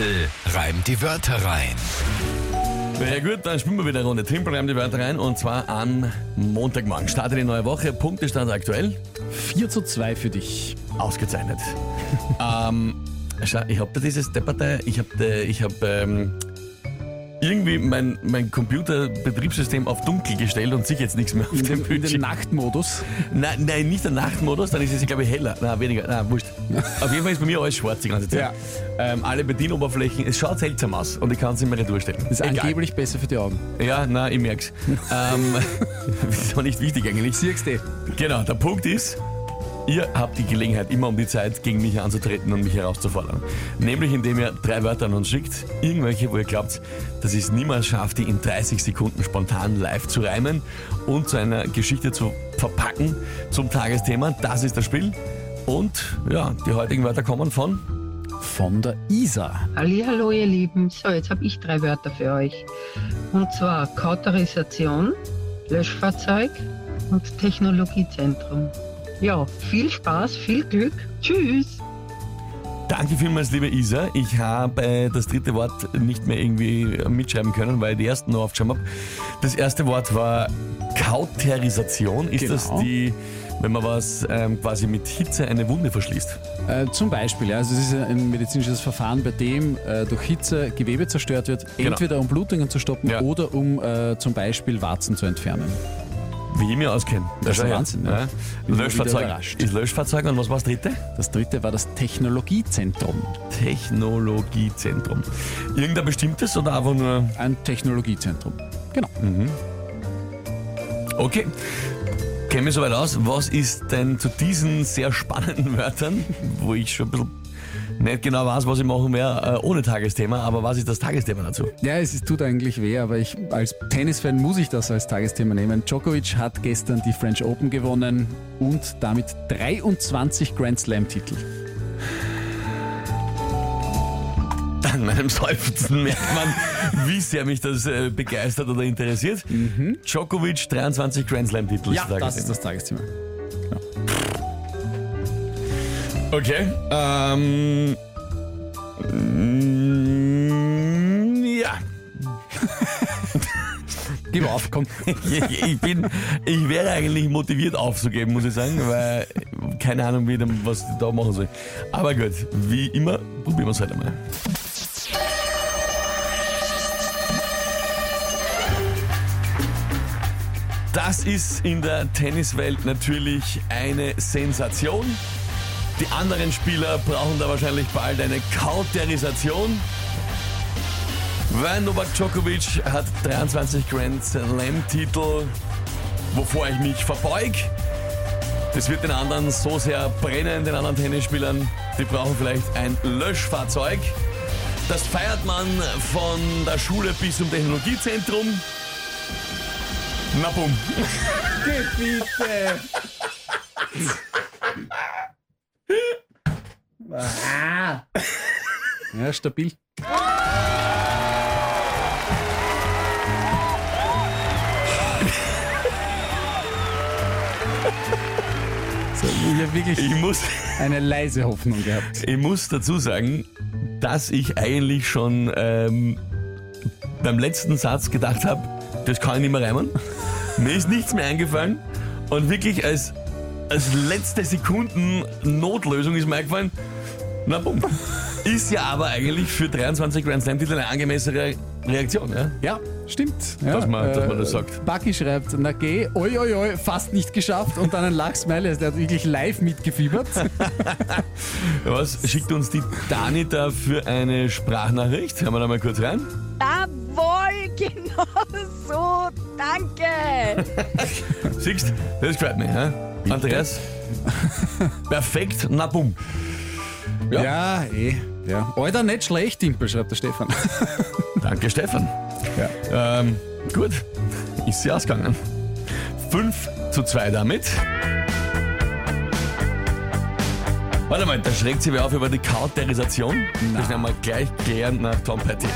Tempel reimt die Wörter rein. Ja gut, dann spielen wir wieder eine Runde. Timpel reimt die Wörter rein und zwar am Montagmorgen. Startet die neue Woche. Punktestand aktuell. 4 zu 2 für dich. Ausgezeichnet. ähm, schau, ich habe da dieses Depperte, ich habe ich hab, ähm, irgendwie mein, mein Computerbetriebssystem auf dunkel gestellt und sieht jetzt nichts mehr auf dem in den Bildschirm. Nachtmodus. Nein, nein, nicht der Nachtmodus, dann ist es, glaube ich, heller. Nein, weniger. Nein, wurscht. Auf jeden Fall ist bei mir alles schwarz die ganze Zeit. Ja. Ähm, alle Bedienoberflächen, es schaut seltsam aus und ich kann es nicht mehr retourstellen. Das ist angeblich besser für die Augen. Ja, nein, ich merk's. ähm, ist aber nicht wichtig eigentlich. Siehst du? Genau, der Punkt ist, ihr habt die Gelegenheit, immer um die Zeit gegen mich anzutreten und mich herauszufordern. Nämlich indem ihr drei Wörter an uns schickt, irgendwelche, wo ihr glaubt, dass ich es niemals schafft, die in 30 Sekunden spontan live zu reimen und zu einer Geschichte zu verpacken zum Tagesthema. Das ist das Spiel. Und ja, die heutigen Wörter kommen von Von der Isa. Hallo ihr Lieben. So, jetzt habe ich drei Wörter für euch. Und zwar Kauterisation, Löschfahrzeug und Technologiezentrum. Ja, viel Spaß, viel Glück. Tschüss. Danke vielmals, liebe Isa. Ich habe äh, das dritte Wort nicht mehr irgendwie mitschreiben können, weil ich die ersten noch aufgeschrieben habe. Das erste Wort war Kauterisation. Ist Genau. das die, wenn man was ähm, quasi mit Hitze eine Wunde verschließt? Äh, zum Beispiel, ja, also es ist ein medizinisches Verfahren, bei dem äh, durch Hitze Gewebe zerstört wird, Genau. entweder um Blutungen zu stoppen Ja. oder um äh, zum Beispiel Warzen zu entfernen. Wie ich mich auskenne. Das ist. Wahnsinn, ne? Ja. Löschfahrzeug. Ist Löschfahrzeug und was war das dritte? Das dritte war das Technologiezentrum. Technologiezentrum. Irgendein bestimmtes oder einfach nur. Ein Technologiezentrum. Genau. Okay. Kenne mich soweit aus. Was ist denn zu diesen sehr spannenden Wörtern, wo ich schon ein bisschen nicht genau weiß, was ich machen werde, äh, ohne Tagesthema, aber was ist das Tagesthema dazu? Ja, es ist, tut eigentlich weh, aber ich, als Tennisfan muss ich das als Tagesthema nehmen. Djokovic hat gestern die French Open gewonnen und damit 23 Grand Slam-Titel. An meinem Seufzen merkt man, wie sehr mich das äh, begeistert oder interessiert. Djokovic, 23 Grand Slam-Titel. Ja, das ist das Tagesthema. Okay. Ähm. mm, Ja. Gib auf, komm. ich, ich bin, ich wäre eigentlich motiviert aufzugeben, muss ich sagen, weil keine Ahnung, wie, dem- was ich da machen soll. Aber gut, wie immer, probieren wir es halt einmal. Das ist in der Tenniswelt natürlich eine Sensation. Die anderen Spieler brauchen da wahrscheinlich bald eine Kauterisation. Weil Novak Djokovic hat 23 Grand Slam-Titel, wovor ich mich verbeug. Das wird den anderen so sehr brennen, den anderen Tennisspielern. Die brauchen vielleicht ein Löschfahrzeug. Das feiert man von der Schule bis zum Technologiezentrum. Na bumm. Bitte. Ah. Ja, stabil. So, ich habe wirklich Ich muss, eine leise Hoffnung gehabt. ich muss dazu sagen, dass ich eigentlich schon ähm, beim letzten Satz gedacht habe, das kann ich nicht mehr reimen. Mir ist nichts mehr eingefallen. Und wirklich als, als letzte Sekunden Notlösung ist mir eingefallen, na bumm. Ist ja aber eigentlich für 23 Grand Slam Titel eine angemessene Reaktion, ja? Ja, stimmt. Ja, Dass man- dass man das sagt. Baki schreibt, na geh, oi, oi, oi, fast nicht geschafft und dann ein Lachsmiley. Der hat wirklich live mitgefiebert. Was schickt uns die Dani da für eine Sprachnachricht? Hören wir da mal kurz rein. Jawohl, genau so. Danke. Siehst das gefällt mir, ja? Andreas? Perfekt, na bumm. Ja. Ja, eh. Ja. Alter, nicht schlecht, Dimpel, schreibt der Stefan. Danke, Stefan. Ja. Ähm, gut, ist sie ausgegangen. 5 zu 2 damit. Warte mal, da schreckt sie wer auf über die Kauterisation. Das werden wir gleich klären nach Tom Petty.